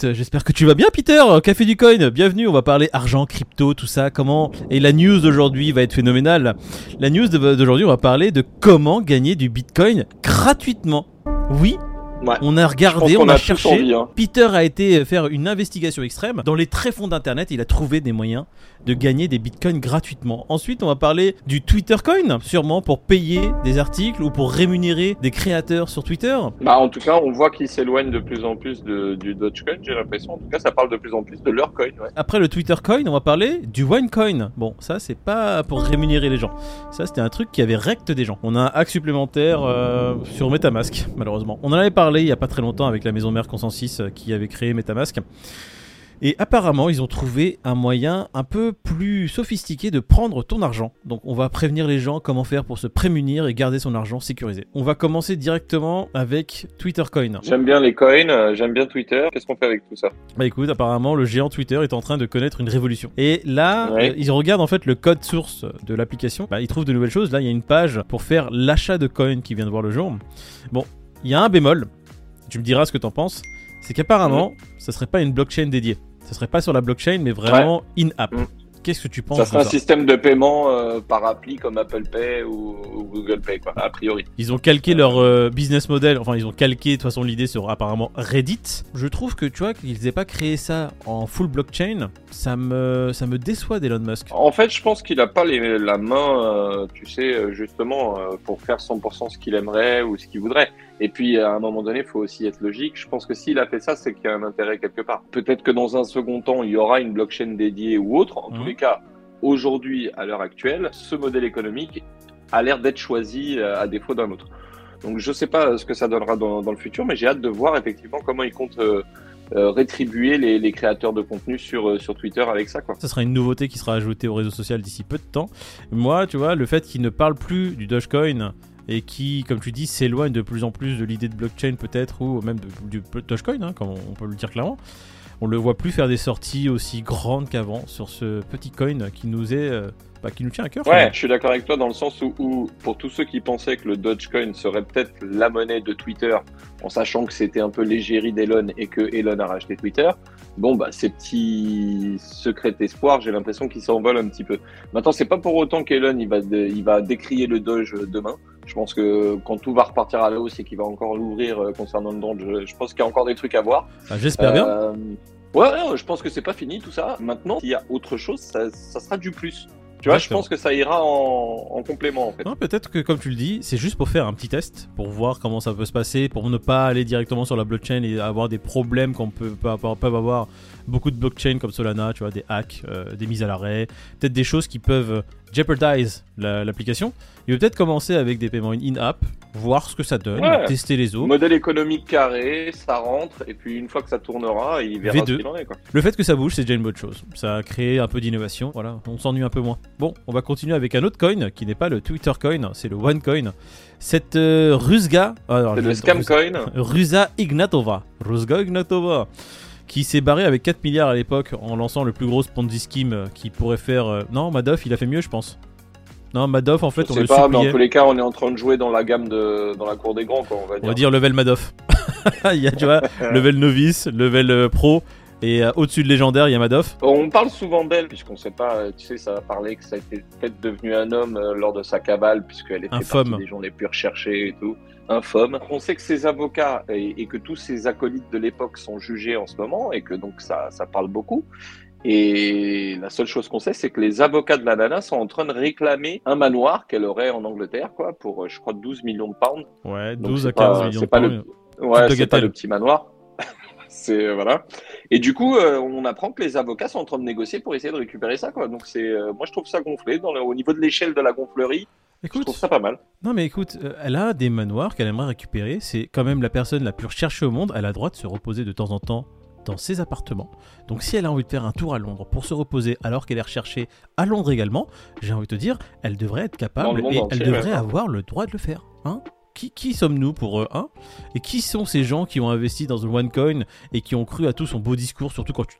J'espère que tu vas bien, Peter. Café du Coin, bienvenue. On va parler argent, crypto, tout ça. Comment Et la news d'aujourd'hui va être phénoménale. La news d'aujourd'hui, on va parler de comment gagner du Bitcoin gratuitement. Oui, Ouais. on a regardé, on qu'on a, cherché. envie, hein. Peter a été faire une investigation extrême. Dans les tréfonds d'internet, il a trouvé des moyens de gagner des bitcoins gratuitement. Ensuite, on va parler du Twitter Coin, sûrement pour payer des articles ou pour rémunérer des créateurs sur Twitter. Bah, en tout cas, on voit qu'ils s'éloignent de plus en plus de, du Dogecoin, j'ai l'impression. En tout cas, ça parle de plus en plus de leur coin. Ouais. Après le Twitter Coin, on va parler du Winecoin. Bon, ça c'est pas pour rémunérer les gens. Ça c'était un truc qui avait recte des gens. On a un hack supplémentaire euh, sur MetaMask, malheureusement. On en avait parlé il y a pas très longtemps avec la maison mère Consensus euh, qui avait créé MetaMask. Et apparemment, ils ont trouvé un moyen un peu plus sophistiqué de prendre ton argent. Donc, on va prévenir les gens comment faire pour se prémunir et garder son argent sécurisé. On va commencer directement avec Twitter Coin. J'aime bien les coins, euh, j'aime bien Twitter. Qu'est-ce qu'on fait avec tout ça? Bah écoute, apparemment le géant Twitter est en train de connaître une révolution. Et là, Ouais. euh, ils regardent en fait le code source de l'application. Bah, ils trouvent de nouvelles choses. Là, il y a une page pour faire l'achat de coins qui vient de voir le jour. Bon, il y a un bémol. Tu me diras ce que t'en penses. C'est qu'apparemment, ça serait pas une blockchain dédiée. Ça serait pas sur la blockchain, mais vraiment in-app. Mm. Qu'est-ce que tu penses Ça serait un ça système de paiement euh, par appli comme Apple Pay ou, ou Google Pay, quoi, a priori. Ils ont calqué leur euh, business model, enfin ils ont calqué de toute façon l'idée sur apparemment Reddit. Je trouve que tu vois qu'ils aient pas créé ça en full blockchain, ça me ça me déçoit d'Elon Musk. En fait, je pense qu'il a pas les, la main, euh, tu sais, justement, pour faire 100% ce qu'il aimerait ou ce qu'il voudrait. Et puis, à un moment donné, il faut aussi être logique. Je pense que s'il a fait ça, c'est qu'il y a un intérêt quelque part. Peut-être que dans un second temps, il y aura une blockchain dédiée ou autre. En Mhm. tous les cas, aujourd'hui, à l'heure actuelle, ce modèle économique a l'air d'être choisi euh, à défaut d'un autre. Donc, je sais pas ce que ça donnera dans, dans le futur, mais j'ai hâte de voir effectivement comment il compte euh, euh, rétribuer les, les créateurs de contenu sur, euh, sur Twitter avec ça, quoi. Ça sera une nouveauté qui sera ajoutée au réseau social d'ici peu de temps. Moi, tu vois, le fait qu'il ne parle plus du Dogecoin et qui, comme tu dis, s'éloigne de plus en plus de l'idée de blockchain peut-être ou même de- du Dogecoin, hein, comme on peut le dire clairement. On le voit plus faire des sorties aussi grandes qu'avant sur ce petit coin qui nous est, euh, bah, qui nous tient à cœur. Ouais, je suis d'accord avec toi dans le sens où, où, pour tous ceux qui pensaient que le Dogecoin serait peut-être la monnaie de Twitter, en sachant que c'était un peu l'égérie d'Elon et que Elon a racheté Twitter, bon, bah, ces petits secrets d'espoir, j'ai l'impression qu'ils s'envolent un petit peu. Maintenant, c'est pas pour autant qu'Elon, il va, dé- il va décrier le Doge demain. Je pense que quand tout va repartir à la hausse et qu'il va encore l'ouvrir euh, concernant le je, je pense qu'il y a encore des trucs à voir. Ah, J'espère bien. Euh, Ouais, ouais, je pense que c'est pas fini tout ça. Maintenant, s'il y a autre chose, ça, ça sera du plus. Tu vois, je pense que ça ira en, en complément en fait. Peut-être que comme tu le dis, c'est juste pour faire un petit test, pour voir comment ça peut se passer, pour ne pas aller directement sur la blockchain et avoir des problèmes qu'on peut, peut avoir, peuvent avoir beaucoup de blockchains comme Solana, tu vois, des hacks, euh, des mises à l'arrêt, peut-être des choses qui peuvent jeopardize la- l'application. Il veut peut-être commencer avec des paiements in-app, voir ce que ça donne, Ouais. tester les eaux. Modèle économique carré, ça rentre, et puis une fois que ça tournera, il verra V2. ce qu'il en est. Quoi. Le fait que ça bouge, c'est déjà une bonne chose. Ça a créé un peu d'innovation. Voilà, on s'ennuie un peu moins. Bon, on va continuer avec un autre coin qui n'est pas le Twitter coin, c'est le OneCoin. Cette euh, Rusga. alors, C'est le scam coin. Ruza Ignatova. Rusga Ignatova. Qui s'est barré avec 4 milliards à l'époque en lançant le plus gros Ponzi scheme euh, qui pourrait faire. euh, Non, Madoff, il a fait mieux, je pense. Non, Madoff, en fait, je on sais le pas, mais en tous les cas, on est en train de jouer dans la gamme de, dans la cour des grands, quoi, on va On dire. va dire level Madoff. il y a, tu vois, level novice, level euh, pro. Et euh, au-dessus de légendaire, il y a Madoff. On parle souvent d'elle, puisqu'on sait pas, euh, tu sais, ça a parlé que ça a été peut-être devenu un homme euh, lors de sa cabale, puisqu'elle était Infâme. partie des gens les plus recherchés et tout. Infâme. On sait que ses avocats et, et que tous ses acolytes de l'époque sont jugés en ce moment, et que donc ça, ça parle beaucoup. Et la seule chose qu'on sait, c'est que les avocats de la nana sont en train de réclamer un manoir qu'elle aurait en Angleterre, quoi, pour, euh, je crois, 12 millions de pounds. Ouais, Donc, 12 c'est à 15 pas- millions de pas pounds. le- Ouais, Petite c'est pas le petit manoir. c'est euh, voilà. Et du coup, euh, on apprend que les avocats sont en train de négocier pour essayer de récupérer ça, quoi. Donc c'est, euh, moi je trouve ça gonflé dans le- au niveau de l'échelle de la gonflerie. Je Écoute, trouve ça pas mal. non mais écoute, euh, elle a des manoirs qu'elle aimerait récupérer. C'est quand même la personne la plus recherchée au monde. Elle a le droit de se reposer de temps en temps dans ses appartements. Donc si elle a envie de faire un tour à Londres pour se reposer alors qu'elle est recherchée à Londres également, j'ai envie de te dire, elle devrait être capable et elle devrait avoir le droit de le faire. Hein qui, qui sommes-nous pour eux un Et qui sont ces gens qui ont investi dans OneCoin et qui ont cru à tout son beau discours, surtout quand tu,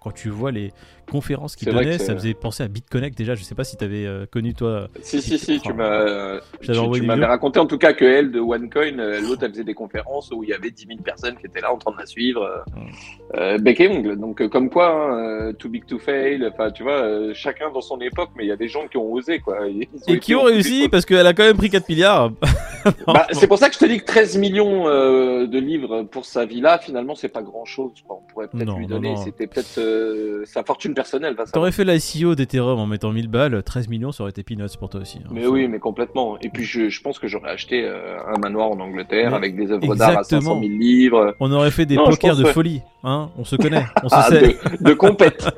quand tu vois les conférences qu'il donnait, ça faisait penser à BitConnect déjà. Je sais pas si tu avais euh, connu toi. Si, si, si, tu m'as tu, m'avais raconté en tout cas que elle de OneCoin, euh, l'autre, elle faisait des conférences où il y avait 10 000 personnes qui étaient là en train de la suivre, euh, bec et ongle. Donc, comme quoi, hein, too big to fail, enfin, tu vois, chacun dans son époque, mais il y a des gens qui ont osé, quoi. et qui ont réussi parce qu'elle a quand même pris 4 milliards. bah, c'est pour ça que je te dis que 13 millions de livres pour sa villa, finalement, c'est pas grand chose. On pourrait peut-être lui donner, c'était peut-être sa fortune personnelle. T'aurais fait l'ICO d'Ethereum en mettant 1000 balles, 13 millions, ça aurait été peanuts pour toi aussi. Hein. Mais oui, mais complètement. Et puis je, je pense que j'aurais acheté euh, un manoir en Angleterre avec des œuvres d'art à 500 000 livres. On aurait fait des pokers de folie, hein On se connaît, on se ah, sait. De, de, compète,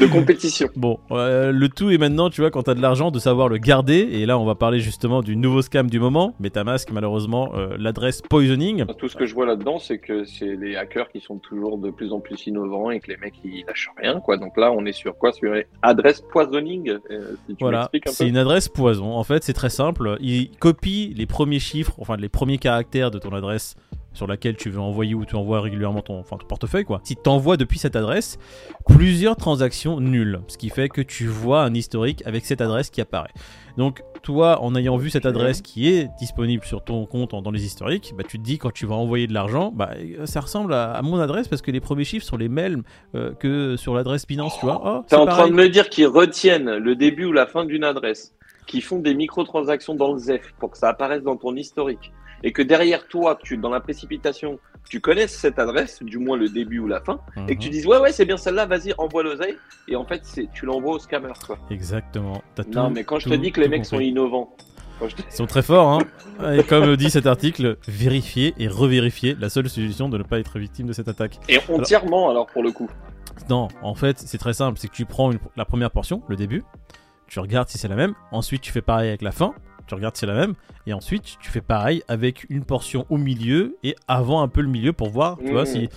de compétition. Bon, euh, le tout est maintenant, tu vois, quand t'as de l'argent, de savoir le garder. Et là, on va parler justement du nouveau scam du moment. MetaMask, malheureusement, euh, l'adresse poisoning. Tout ce que je vois là-dedans, c'est que c'est les hackers qui sont toujours de plus en plus innovants et que les mecs ils lâchent rien, quoi. Donc là, on est sur quoi Sur adresse poisoning. si tu voilà, c'est une adresse poison. En fait, c'est très simple. Il copie les premiers chiffres, enfin les premiers caractères de ton adresse sur laquelle tu veux envoyer ou tu envoies régulièrement ton, enfin, ton portefeuille quoi. Si tu envoies depuis cette adresse plusieurs transactions nulles, ce qui fait que tu vois un historique avec cette adresse qui apparaît. Donc toi, en ayant vu cette adresse qui est disponible sur ton compte dans les historiques, bah, tu te dis quand tu vas envoyer de l'argent, bah, ça ressemble à, mon adresse parce que les premiers chiffres sont les mêmes euh, que sur l'adresse Binance, tu vois. Oh, T'es en train de me dire qu'ils retiennent le début ou la fin d'une adresse, qui font des microtransactions dans le ZEF pour que ça apparaisse dans ton historique et que derrière toi, tu dans la précipitation, tu connaisses cette adresse, du moins le début ou la fin, et que tu mhm. dises ouais ouais c'est bien celle-là, vas-y envoie l'oseille, et en fait c'est tu l'envoies au scammer quoi. Exactement. non mais quand je te dis que les mecs sont innovants. Ils sont très forts, hein. Et comme dit cet article, vérifier et revérifier, la seule solution de ne pas être victime de cette attaque. Et entièrement alors, pour le coup. Non, en fait, c'est très simple, c'est que tu prends la première portion, le début, tu regardes si c'est la même, ensuite tu fais pareil avec la fin, tu regardes si c'est la même, et ensuite tu fais pareil avec une portion au milieu et avant un peu le milieu pour voir, tu vois, si.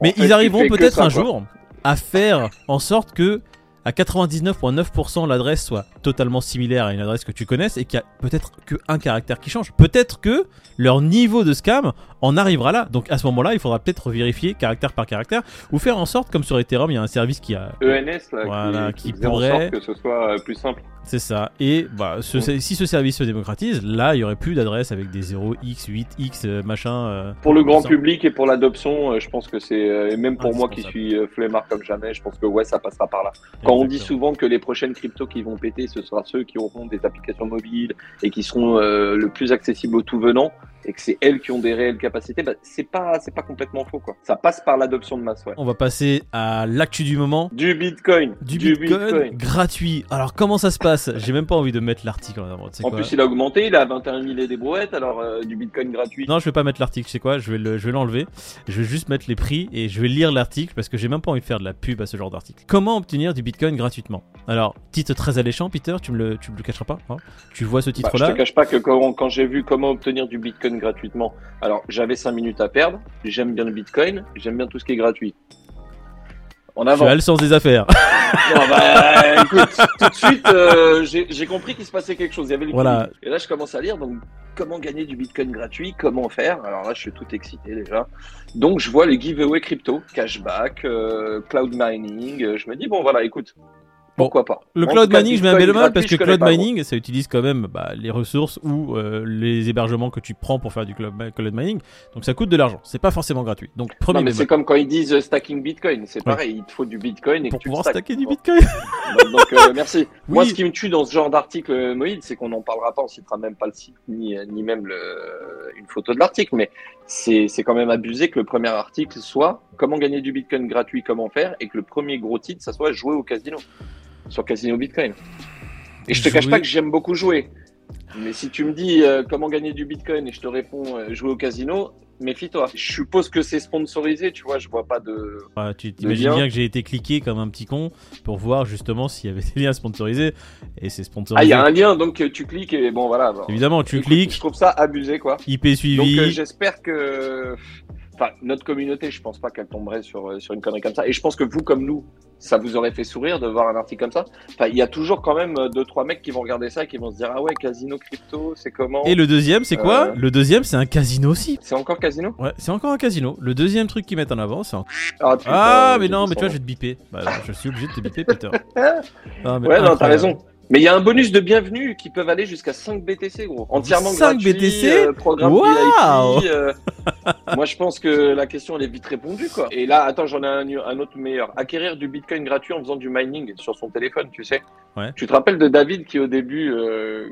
Mais ils arriveront peut-être un jour à faire en sorte que à 99,9% l'adresse soit totalement similaire à une adresse que tu connaisses et qu'il y a peut-être qu'un caractère qui change. Peut-être que leur niveau de scam en arrivera là. Donc à ce moment-là, il faudra peut-être vérifier caractère par caractère ou faire en sorte, comme sur Ethereum, il y a un service qui a ENS là, qui, pourrait que ce soit plus simple. C'est ça. Et bah, si ce service se démocratise, là, il y aurait plus d'adresses avec des 0x, 8x, euh, machin. Euh, pour le grand public et pour l'adoption, euh, je pense que c'est et même pour moi qui suis flemmard comme jamais, je pense que ouais, ça passera par là. Quand on dit souvent que les prochaines cryptos qui vont péter, ce sera ceux qui auront des applications mobiles et qui seront le plus accessibles au tout venant, et que c'est elles qui ont des réelles capacités, bah, c'est pas c'est pas complètement faux quoi. Ça passe par l'adoption de masse. Ouais. On va passer à l'actu du moment. Du Bitcoin. Du, Bitcoin, gratuit. Alors comment ça se passe? J'ai même pas envie de mettre l'article en avant. En plus, il a augmenté, il a 21 000 et des brouettes, alors euh, du Bitcoin gratuit. Non, je vais pas mettre l'article. C'est quoi Je vais le, je vais l'enlever. Je vais juste mettre les prix et je vais lire l'article parce que j'ai même pas envie de faire de la pub à ce genre d'article. Comment obtenir du Bitcoin gratuitement? Alors, titre très alléchant, Peter. Tu me le tu me le cacheras pas hein? Tu vois ce bah, titre-là? Je te cache pas que quand, quand j'ai vu comment obtenir du Bitcoin gratuitement alors, j'avais 5 minutes à perdre. J'aime bien le Bitcoin. J'aime bien tout ce qui est gratuit. En avant. Tu as le sens des affaires. bah, écoute, tout de suite, euh, j'ai compris qu'il se passait quelque chose. Il y avait le voilà. Et là, je commence à lire. Donc, comment gagner du Bitcoin gratuit? Comment faire? Alors là, je suis tout excité déjà. Donc, je vois les giveaway crypto, cashback, euh, cloud mining. Je me dis bon, voilà, écoute, pourquoi pas Le cloud mining, je mets un bel parce que cloud mining, ça utilise quand même bah, les ressources ou euh, les hébergements que tu prends pour faire du cloud, mining. Donc ça coûte de l'argent. C'est pas forcément gratuit. Donc premier. Non, mais c'est comme quand ils disent euh, stacking Bitcoin. C'est pareil. Il te faut du Bitcoin et pour que tu pouvoir stacker du Bitcoin. donc, euh, merci. Moi, ce qui me tue dans ce genre d'article, Moïd, c'est qu'on n'en parlera pas. On citera même pas le site ni ni même le, une photo de l'article, mais c'est quand même abusé que le premier article soit comment gagner du Bitcoin gratuit, comment faire, et que le premier gros titre, ça soit jouer au casino sur Casino Bitcoin. Et je te cache pas que j'aime beaucoup jouer. Mais si tu me dis euh, comment gagner du Bitcoin et je te réponds euh, jouer au casino, méfie-toi. Je suppose que c'est sponsorisé, tu vois, je vois pas de. tu t'imagines bien que j'ai été cliqué comme un petit con pour voir justement s'il y avait des liens sponsorisés. Et c'est sponsorisé. Ah, il y a un lien, donc euh, tu cliques et bon, voilà. Évidemment, tu cliques. Je trouve ça abusé, quoi. IP suivi. Donc j'espère que enfin, notre communauté, je pense pas qu'elle tomberait sur, euh, sur une connerie comme ça. Et je pense que vous, comme nous, ça vous aurait fait sourire de voir un article comme ça. Enfin, il y a toujours quand même euh, deux, trois mecs qui vont regarder ça, qui vont se dire ah ouais, casino crypto, c'est comment? Et le deuxième, c'est quoi? Euh. Le deuxième, c'est un casino aussi. C'est encore casino? Ouais, c'est encore un casino. Le deuxième truc qu'ils mettent en avant, c'est un... Ah, Ah, mais non, mais tu vois, je vais te biper. Bah, je suis obligé de te biper, Peter. Ah, mais Ouais, non, t'as raison. Mais il y a un bonus de bienvenue qui peuvent aller jusqu'à 5 BTC, gros. Entièrement 5 gratuit. BTC euh, programme VIP. euh. Moi, je pense que la question, elle est vite répondue, quoi. Et là, attends, j'en ai un, un autre meilleur. Acquérir du bitcoin gratuit en faisant du mining sur son téléphone, tu sais. Ouais. Tu te rappelles de David qui, au début, euh,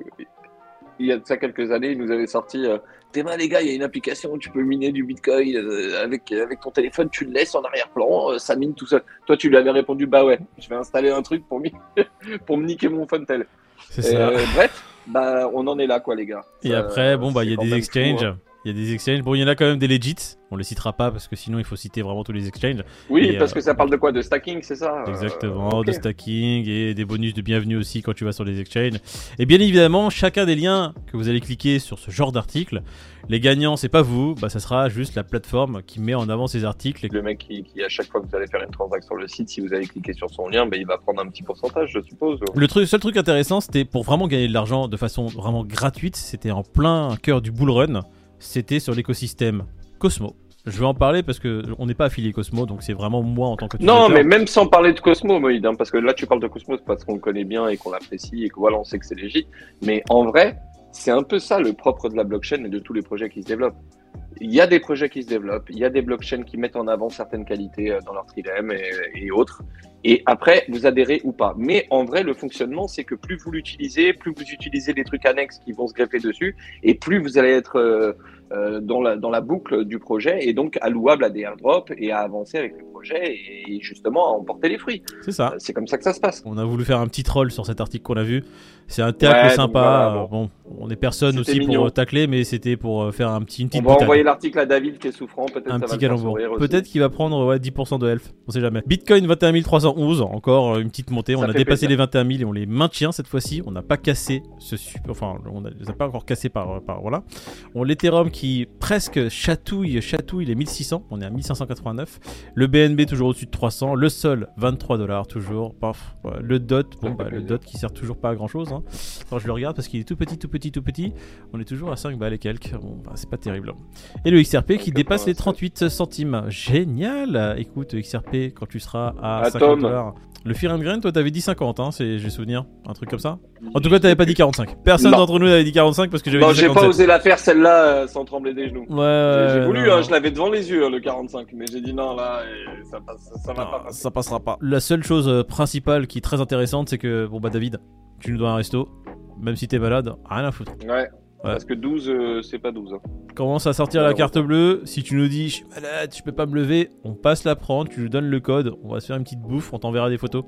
il y a de ça quelques années, il nous avait sorti. T'es mal, les gars, il y a une application où tu peux miner du bitcoin euh, avec, avec ton téléphone, tu le laisses en arrière-plan, euh, ça mine tout seul. Toi, tu lui avais répondu, bah ouais, je vais installer un truc pour, pour me niquer mon Fontel. C'est ça. Euh, bref, bah, on en est là, quoi, les gars. Et Ça, après, bon, bah, il y a des même exchanges. fou, hein. Il y a des exchanges. Bon, il y en a quand même des legits. On les citera pas parce que sinon il faut citer vraiment tous les exchanges. Oui, Et, parce euh, que ça parle de quoi? De stacking, c'est ça? Euh, Exactement, ok. de stacking et des bonus de bienvenue aussi quand tu vas sur les exchanges. Et bien évidemment, chacun des liens que vous allez cliquer sur ce genre d'article, les gagnants, c'est pas vous, bah ça sera juste la plateforme qui met en avant ces articles. Le mec qui, qui, à chaque fois que vous allez faire une transaction sur le site, si vous allez cliquer sur son lien, bah, il va prendre un petit pourcentage, je suppose. Le truc, seul truc intéressant, c'était pour vraiment gagner de l'argent de façon vraiment gratuite, c'était en plein cœur du bull run, c'était sur l'écosystème Cosmo. Je vais en parler parce que on n'est pas affilié Cosmo, donc c'est vraiment moi en tant que Non, mais même sans parler de Cosmo, Moïd, hein, parce que là tu parles de Cosmo parce qu'on le connaît bien et qu'on l'apprécie et que voilà, on sait que c'est légit. Mais en vrai, c'est un peu ça le propre de la blockchain et de tous les projets qui se développent. Il y a des projets qui se développent, il y a des blockchains qui mettent en avant certaines qualités euh, dans leur trilemme et, et autres. Et après, vous adhérez ou pas. Mais en vrai, le fonctionnement, c'est que plus vous l'utilisez, plus vous utilisez des trucs annexes qui vont se greffer dessus, et plus vous allez être euh, euh, dans, la, dans la boucle du projet, et donc allouable à des airdrops et à avancer avec le projet, et justement à emporter les fruits. C'est ça. Euh, C'est comme ça que ça se passe. On a voulu faire un petit troll sur cet article qu'on a vu. C'est un tacle Ouais, sympa. voilà, bon. on est personne aussi mignon. pour tacler, mais c'était pour faire un petit, une On petite va boutade. envoyer l'article à David qui est souffrant, peut-être un ça petit va calembour. Peut-être qu'il va prendre ouais, 10% de health, on sait jamais. Bitcoin 21 311, encore euh, une petite montée. On a dépassé plaisir. les 21 000 et on les maintient cette fois-ci. On n'a pas cassé ce super. Enfin, on ne les a pas encore cassés par, par voilà. On l'Ethereum qui presque chatouille, chatouille les 1600. On est à 1589. Le BNB toujours au-dessus de 300. Le Sol 23 dollars toujours. Paf. Le DOT, bon, bah, le. DOT qui sert toujours pas à grand chose. Hein. Attends, je le regarde parce qu'il est tout petit, tout petit, tout petit. On est toujours à 5 balles et quelques. Bon, bah, c'est pas terrible. Et le XRP qui dépasse les 38 centimes. Génial Écoute, XRP, quand tu seras à 50 Tom. Dollars. Le Fear and Grain, toi t'avais dit 50, hein, c'est- j'ai souvenir. Un truc comme ça En tout cas, t'avais pas dit 45. Personne d'entre nous n'avait dit 45 parce que j'avais Non, j'ai 57. pas osé la faire celle-là euh, sans trembler des genoux. Ouais, J'ai- voulu, non, hein, non. je l'avais devant les yeux, hein, le 45, mais j'ai dit non, là, ça, passe, ça, ça va Non, pas passer. ça passera pas. La seule chose euh, principale qui est très intéressante, c'est que, bon bah David, tu nous dois un resto. Même si t'es malade, rien à foutre. Ouais. Parce que 12, euh, c'est pas 12. hein. Commence à sortir la carte bleue. Si tu nous dis, je suis malade, je peux pas me lever, on passe la prendre, tu nous donnes le code, on va se faire une petite bouffe, on t'enverra des photos.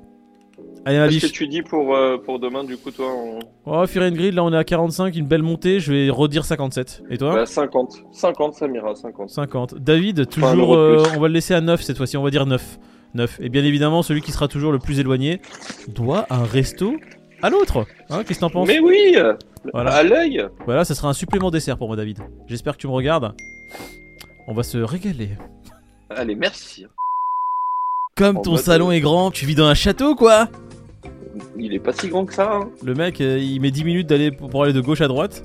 Allez, ma Qu'est-ce que tu dis pour, euh, pour demain, du coup, toi en... Oh, Fear and Grid, là on est à 45, une belle montée, je vais redire 57. Et toi? Bah, 50. 50, ça m'ira, 50. 50. David, toujours, euh, on va le laisser à 9 cette fois-ci, on va dire 9. 9. Et bien évidemment, celui qui sera toujours le plus éloigné doit un resto à l'autre. Hein, Qu'est-ce que t'en penses Mais oui euh, Voilà. À l'œil Voilà, ça sera un supplément dessert pour moi, David. J'espère que tu me regardes. On va se régaler. Allez, merci. Comme En ton mode, salon euh, est grand, tu vis dans un château, quoi Il est pas si grand que ça. Hein. Le mec, euh, il met 10 minutes d'aller pour aller de gauche à droite.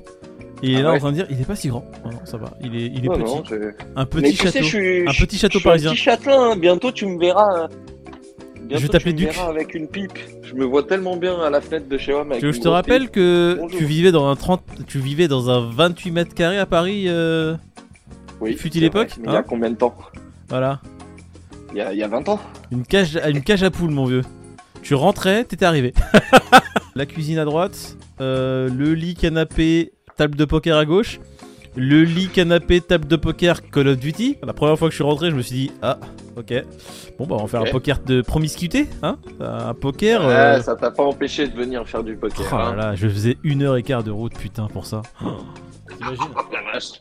Et il est Ah là en train de dire, il est pas si grand. Non, non, ça va. Il est, il est Non, petit. non, un petit Mais château. sais, je suis, un petit château je suis parisien. Un petit châtelain, hein. bientôt tu me verras. Bientôt, Je vais t'appeler Duc. avec une pipe. Je me vois tellement bien à la fenêtre de chez moi. Je te rappelle que Bonjour. tu vivais dans un 30, tu vivais dans un 28 mètres carrés à Paris. euh, Oui, fut-il époque, Il y a hein combien de temps? Voilà. il y, a, il y a 20 ans. Une cage, une cage à poules, mon vieux. Tu rentrais, t'étais arrivé. La cuisine à droite, euh, le lit, canapé, table de poker à gauche. Le lit, canapé, table de poker, Call of Duty. La première fois que je suis rentré, je me suis dit, ah, ok. Bon, bah, on va faire un poker de promiscuité, hein Un poker. Ouais, euh, ça t'a pas empêché de venir faire du poker. Oh là hein. là, je faisais une heure et quart de route, putain, pour ça. T'imagines? Oh, la vache.